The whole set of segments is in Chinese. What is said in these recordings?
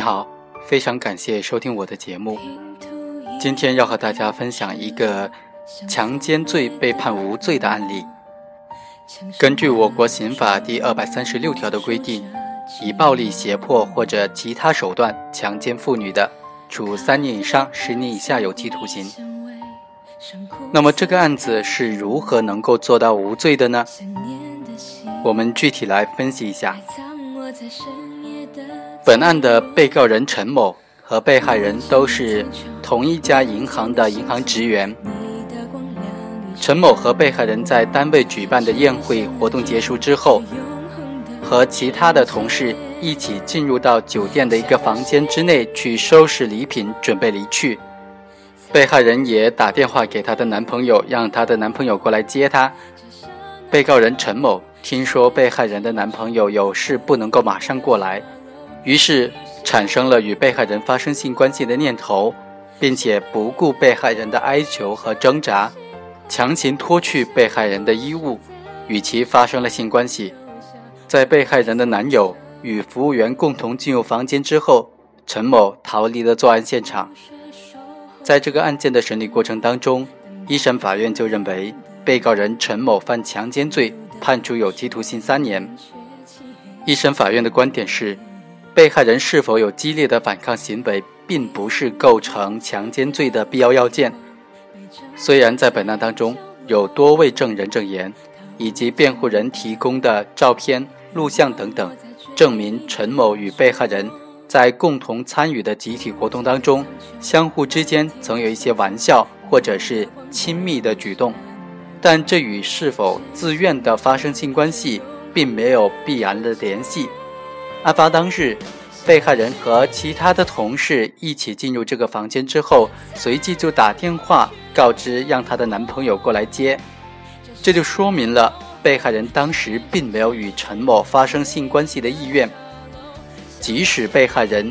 你好，非常感谢收听我的节目。今天要和大家分享一个强奸罪被判无罪的案例。根据我国刑法第二百三十六条的规定，以暴力、胁迫或者其他手段强奸妇女的，处三年以上十年以下有期徒刑。那么这个案子是如何能够做到无罪的呢？我们具体来分析一下。本案的被告人陈某和被害人都是同一家银行的银行职员。陈某和被害人在单位举办的宴会活动结束之后，和其他的同事一起进入到酒店的一个房间之内去收拾礼品，准备离去。被害人也打电话给她的男朋友，让她的男朋友过来接她。被告人陈某听说被害人的男朋友有事不能够马上过来。于是产生了与被害人发生性关系的念头，并且不顾被害人的哀求和挣扎，强行脱去被害人的衣物，与其发生了性关系。在被害人的男友与服务员共同进入房间之后，陈某逃离了作案现场。在这个案件的审理过程当中，一审法院就认为被告人陈某犯强奸罪，判处有期徒刑三年。一审法院的观点是。被害人是否有激烈的反抗行为，并不是构成强奸罪的必要要件。虽然在本案当中有多位证人证言，以及辩护人提供的照片、录像等等，证明陈某与被害人在共同参与的集体活动当中，相互之间曾有一些玩笑或者是亲密的举动，但这与是否自愿的发生性关系，并没有必然的联系。案发当日，被害人和其他的同事一起进入这个房间之后，随即就打电话告知让她的男朋友过来接，这就说明了被害人当时并没有与陈某发生性关系的意愿。即使被害人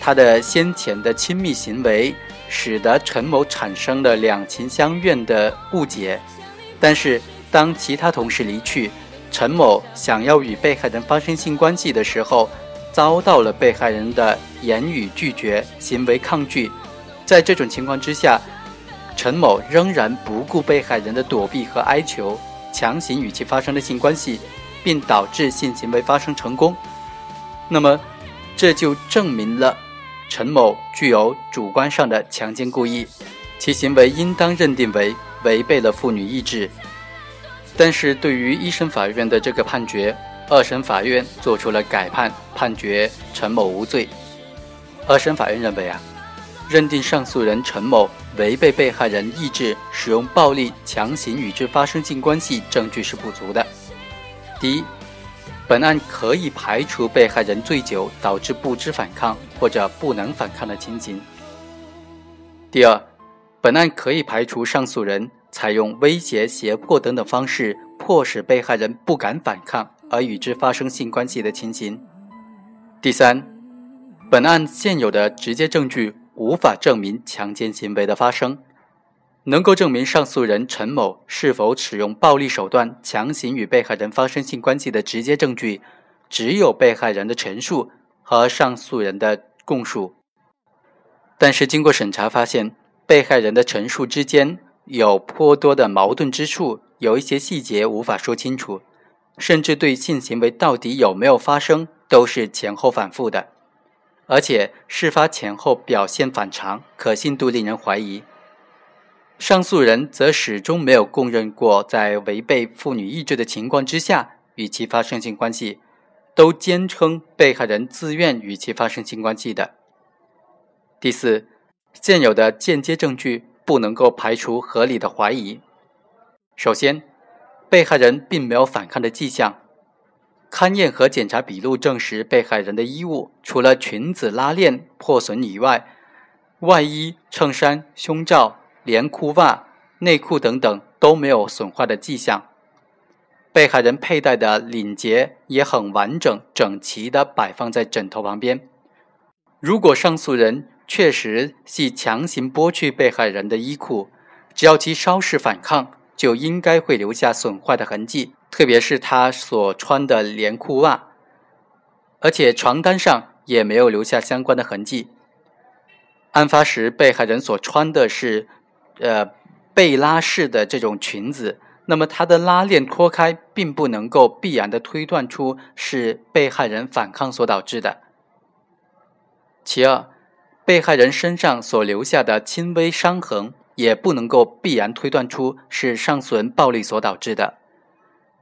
他的先前的亲密行为使得陈某产生了两情相悦的误解，但是当其他同事离去。陈某想要与被害人发生性关系的时候，遭到了被害人的言语拒绝、行为抗拒。在这种情况之下，陈某仍然不顾被害人的躲避和哀求，强行与其发生了性关系，并导致性行为发生成功。那么，这就证明了陈某具有主观上的强奸故意，其行为应当认定为违背了妇女意志。但是对于一审法院的这个判决，二审法院做出了改判，判决陈某无罪。二审法院认为啊，认定上诉人陈某违背被害人意志，使用暴力强行与之发生性关系，证据是不足的。第一，本案可以排除被害人醉酒导致不知反抗或者不能反抗的情形。第二，本案可以排除上诉人。采用威胁、胁迫等等方式，迫使被害人不敢反抗而与之发生性关系的情形。第三，本案现有的直接证据无法证明强奸行为的发生，能够证明上诉人陈某是否使用暴力手段强行与被害人发生性关系的直接证据，只有被害人的陈述和上诉人的供述。但是经过审查发现，被害人的陈述之间。有颇多的矛盾之处，有一些细节无法说清楚，甚至对性行为到底有没有发生都是前后反复的，而且事发前后表现反常，可信度令人怀疑。上诉人则始终没有供认过在违背妇女意志的情况之下与其发生性关系，都坚称被害人自愿与其发生性关系的。第四，现有的间接证据。不能够排除合理的怀疑。首先，被害人并没有反抗的迹象。勘验和检查笔录证实，被害人的衣物除了裙子拉链破损以外，外衣、衬衫、胸罩、连裤袜、内裤等等都没有损坏的迹象。被害人佩戴的领结也很完整、整齐地摆放在枕头旁边。如果上诉人，确实系强行剥去被害人的衣裤，只要其稍事反抗，就应该会留下损坏的痕迹，特别是他所穿的连裤袜。而且床单上也没有留下相关的痕迹。案发时，被害人所穿的是，呃，贝拉式的这种裙子，那么它的拉链脱开，并不能够必然的推断出是被害人反抗所导致的。其二，被害人身上所留下的轻微伤痕，也不能够必然推断出是上诉人暴力所导致的。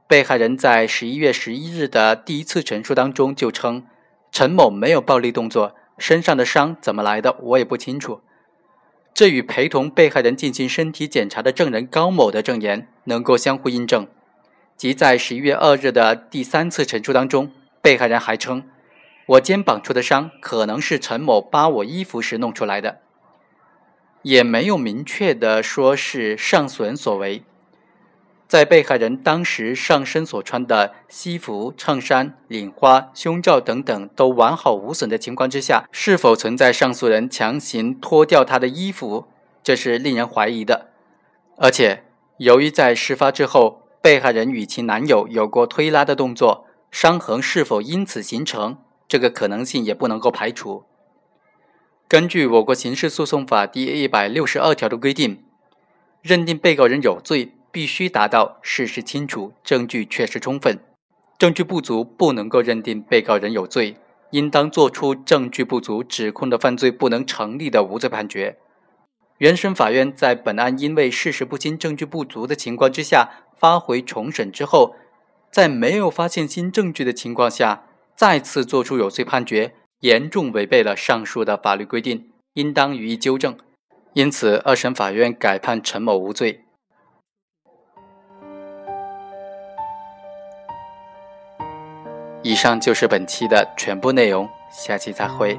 被害人在十一月十一日的第一次陈述当中就称，陈某没有暴力动作。身上的伤怎么来的，我也不清楚。这与陪同被害人进行身体检查的证人高某的证言能够相互印证。即在十一月二日的第三次陈述当中，被害人还称，我肩膀处的伤可能是陈某扒我衣服时弄出来的，也没有明确的说是上诉人所为。在被害人当时上身所穿的西服、衬衫、领花、胸罩等等都完好无损的情况之下，是否存在上诉人强行脱掉她的衣服，这是令人怀疑的。而且，由于在事发之后，被害人与其男友有过推拉的动作，伤痕是否因此形成，这个可能性也不能够排除。根据我国刑事诉讼法第一百六十二条的规定，认定被告人有罪。必须达到事实清楚、证据确实充分，证据不足不能够认定被告人有罪，应当作出证据不足、指控的犯罪不能成立的无罪判决。原审法院在本案因为事实不清、证据不足的情况之下发回重审之后，在没有发现新证据的情况下再次作出有罪判决，严重违背了上述的法律规定，应当予以纠正。因此，二审法院改判陈某无罪。以上就是本期的全部内容，下期再会。